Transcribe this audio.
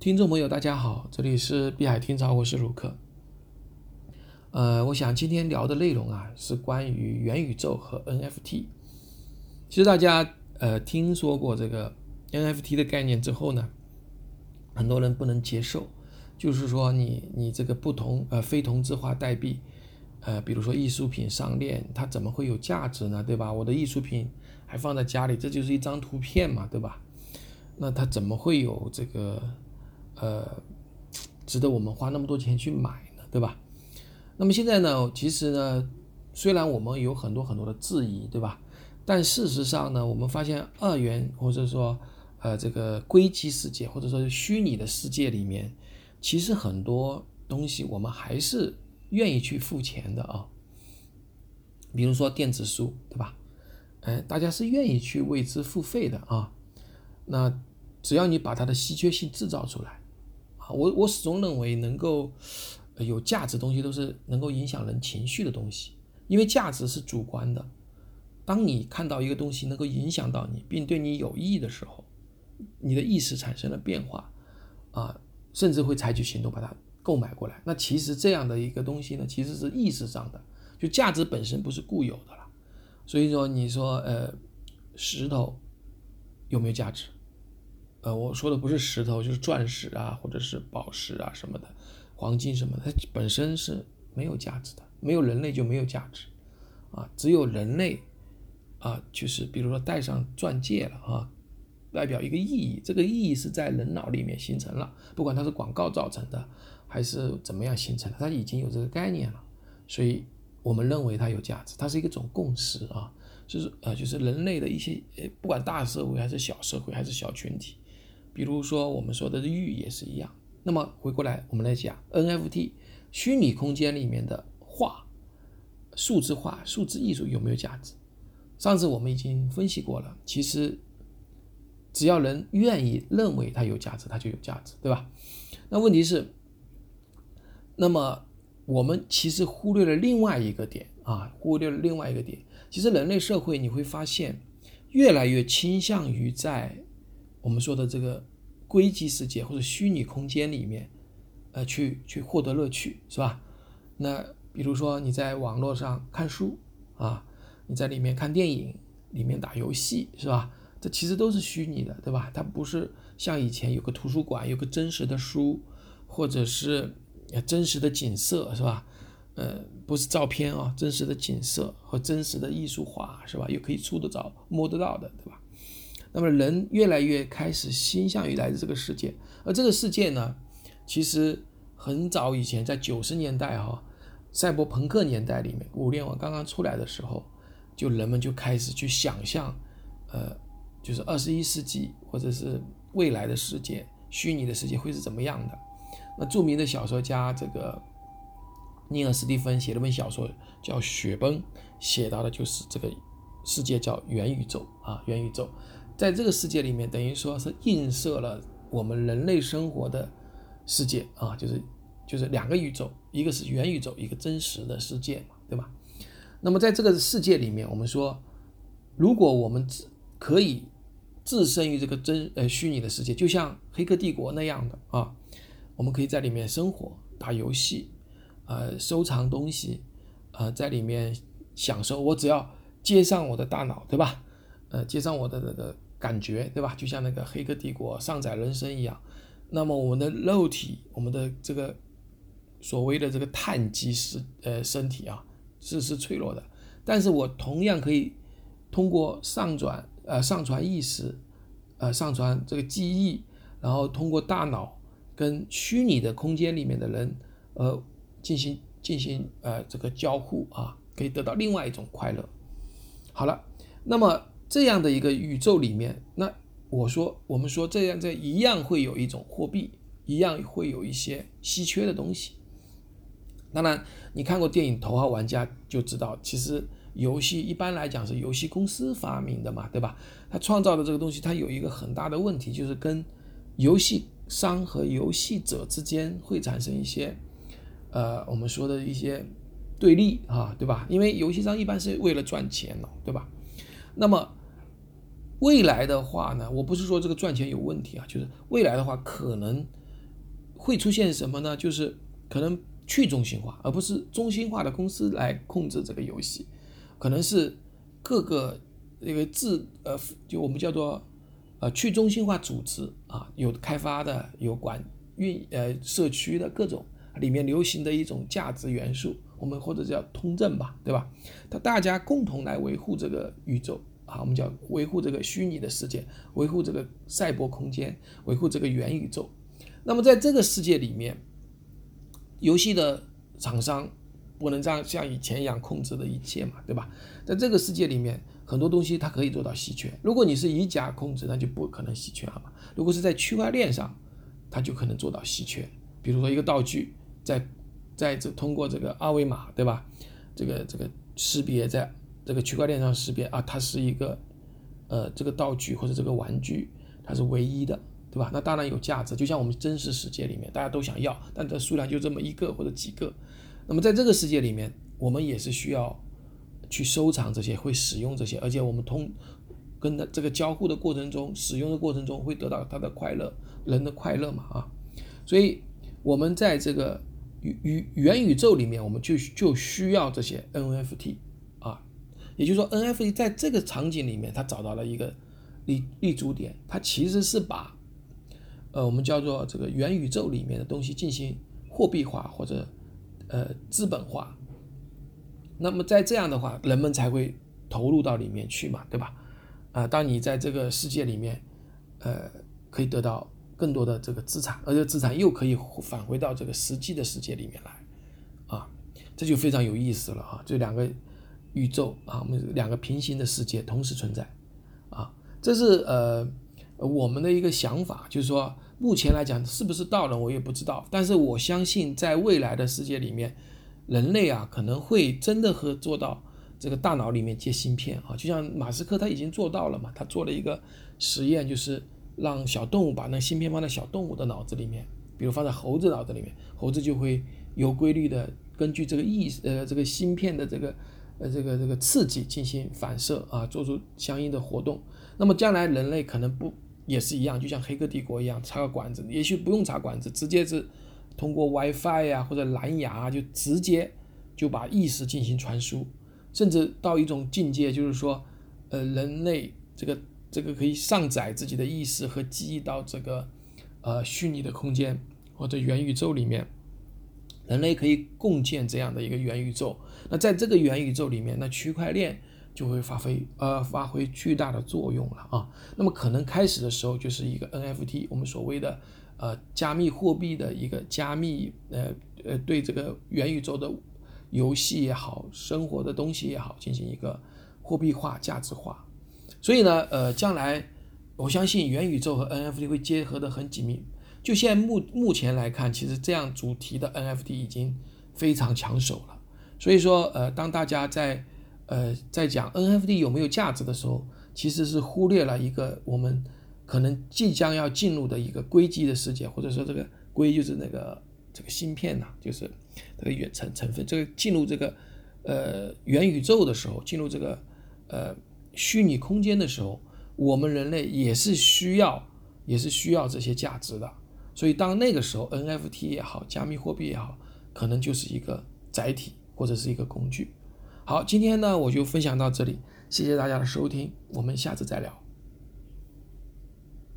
听众朋友，大家好，这里是碧海听潮，我是卢克。呃，我想今天聊的内容啊，是关于元宇宙和 NFT。其实大家呃听说过这个 NFT 的概念之后呢，很多人不能接受，就是说你你这个不同呃非同质化代币，呃，比如说艺术品上链，它怎么会有价值呢？对吧？我的艺术品还放在家里，这就是一张图片嘛，对吧？那它怎么会有这个？呃，值得我们花那么多钱去买呢，对吧？那么现在呢，其实呢，虽然我们有很多很多的质疑，对吧？但事实上呢，我们发现二元或者说呃这个硅基世界或者说虚拟的世界里面，其实很多东西我们还是愿意去付钱的啊。比如说电子书，对吧？哎，大家是愿意去为之付费的啊。那只要你把它的稀缺性制造出来。我我始终认为，能够有价值东西都是能够影响人情绪的东西，因为价值是主观的。当你看到一个东西能够影响到你，并对你有益的时候，你的意识产生了变化，啊，甚至会采取行动把它购买过来。那其实这样的一个东西呢，其实是意识上的，就价值本身不是固有的了。所以说，你说呃，石头有没有价值？呃，我说的不是石头，就是钻石啊，或者是宝石啊什么的，黄金什么的，它本身是没有价值的，没有人类就没有价值，啊，只有人类，啊，就是比如说戴上钻戒了啊，代表一个意义，这个意义是在人脑里面形成了，不管它是广告造成的，还是怎么样形成的，它已经有这个概念了，所以我们认为它有价值，它是一种共识啊，就是呃，就是人类的一些，不管大社会还是小社会还是小群体。比如说我们说的玉也是一样。那么回过来，我们来讲 NFT 虚拟空间里面的画、数字化、数字艺术有没有价值？上次我们已经分析过了。其实只要人愿意认为它有价值，它就有价值，对吧？那问题是，那么我们其实忽略了另外一个点啊，忽略了另外一个点。其实人类社会你会发现，越来越倾向于在我们说的这个硅基世界或者虚拟空间里面，呃，去去获得乐趣，是吧？那比如说你在网络上看书啊，你在里面看电影，里面打游戏，是吧？这其实都是虚拟的，对吧？它不是像以前有个图书馆，有个真实的书，或者是真实的景色，是吧？呃，不是照片啊，真实的景色和真实的艺术画，是吧？又可以触得着、摸得到的，对吧？那么人越来越开始倾向于来自这个世界，而这个世界呢，其实很早以前，在九十年代哈，赛博朋克年代里面，互联网刚刚出来的时候，就人们就开始去想象，呃，就是二十一世纪或者是未来的世界，虚拟的世界会是怎么样的？那著名的小说家这个尼尔·斯蒂芬写了本小说叫《雪崩》，写到的就是这个世界叫元宇宙啊，元宇宙。在这个世界里面，等于说是映射了我们人类生活的世界啊，就是就是两个宇宙，一个是元宇宙，一个真实的世界嘛，对吧？那么在这个世界里面，我们说，如果我们自可以置身于这个真呃虚拟的世界，就像《黑客帝国》那样的啊，我们可以在里面生活、打游戏、呃收藏东西，呃在里面享受。我只要接上我的大脑，对吧？呃接上我的那个。感觉对吧？就像那个《黑客帝国》上载人生一样。那么我们的肉体，我们的这个所谓的这个碳基是呃身体啊，是是脆弱的。但是我同样可以通过上转呃上传意识，呃上传这个记忆，然后通过大脑跟虚拟的空间里面的人呃进行进行呃这个交互啊，可以得到另外一种快乐。好了，那么。这样的一个宇宙里面，那我说，我们说这样这一样会有一种货币，一样会有一些稀缺的东西。当然，你看过电影《头号玩家》就知道，其实游戏一般来讲是游戏公司发明的嘛，对吧？它创造的这个东西，它有一个很大的问题，就是跟游戏商和游戏者之间会产生一些，呃，我们说的一些对立啊，对吧？因为游戏商一般是为了赚钱了，对吧？那么。未来的话呢，我不是说这个赚钱有问题啊，就是未来的话，可能会出现什么呢？就是可能去中心化，而不是中心化的公司来控制这个游戏，可能是各个这个自呃，就我们叫做呃去中心化组织啊，有开发的，有管运呃社区的各种里面流行的一种价值元素，我们或者叫通证吧，对吧？它大家共同来维护这个宇宙。啊，我们叫维护这个虚拟的世界，维护这个赛博空间，维护这个元宇宙。那么在这个世界里面，游戏的厂商不能像像以前一样控制的一切嘛，对吧？在这个世界里面，很多东西它可以做到稀缺。如果你是以假控制，那就不可能稀缺了嘛。如果是在区块链上，它就可能做到稀缺。比如说一个道具，在在这通过这个二维码，对吧？这个这个识别在。这个区块链上识别啊，它是一个，呃，这个道具或者这个玩具，它是唯一的，对吧？那当然有价值，就像我们真实世界里面，大家都想要，但这数量就这么一个或者几个。那么在这个世界里面，我们也是需要去收藏这些，会使用这些，而且我们通跟的这个交互的过程中，使用的过程中会得到它的快乐，人的快乐嘛啊。所以，我们在这个宇宇元宇宙里面，我们就就需要这些 NFT。也就是说，NFT 在这个场景里面，它找到了一个立立足点，它其实是把，呃，我们叫做这个元宇宙里面的东西进行货币化或者呃资本化。那么在这样的话，人们才会投入到里面去嘛，对吧？啊，当你在这个世界里面，呃，可以得到更多的这个资产，而且资产又可以返回到这个实际的世界里面来，啊，这就非常有意思了啊，这两个。宇宙啊，我们两个平行的世界同时存在，啊，这是呃我们的一个想法，就是说目前来讲是不是到了我也不知道，但是我相信在未来的世界里面，人类啊可能会真的和做到这个大脑里面接芯片啊，就像马斯克他已经做到了嘛，他做了一个实验，就是让小动物把那芯片放在小动物的脑子里面，比如放在猴子脑子里面，猴子就会有规律的根据这个意呃这个芯片的这个。呃，这个这个刺激进行反射啊，做出相应的活动。那么将来人类可能不也是一样，就像黑客帝国一样，插个管子，也许不用插管子，直接是通过 WiFi 呀或者蓝牙就直接就把意识进行传输，甚至到一种境界，就是说，呃，人类这个这个可以上载自己的意识和记忆到这个呃虚拟的空间或者元宇宙里面。人类可以共建这样的一个元宇宙，那在这个元宇宙里面，那区块链就会发挥呃发挥巨大的作用了啊。那么可能开始的时候就是一个 NFT，我们所谓的呃加密货币的一个加密呃呃对这个元宇宙的游戏也好，生活的东西也好，进行一个货币化、价值化。所以呢，呃，将来我相信元宇宙和 NFT 会结合的很紧密。就现在目目前来看，其实这样主题的 NFT 已经非常抢手了。所以说，呃，当大家在呃在讲 NFT 有没有价值的时候，其实是忽略了一个我们可能即将要进入的一个硅基的世界，或者说这个硅就是那个这个芯片呐，就是这个元成成分。这个进入这个呃元宇宙的时候，进入这个呃虚拟空间的时候，我们人类也是需要也是需要这些价值的。所以，当那个时候，NFT 也好，加密货币也好，可能就是一个载体或者是一个工具。好，今天呢，我就分享到这里，谢谢大家的收听，我们下次再聊。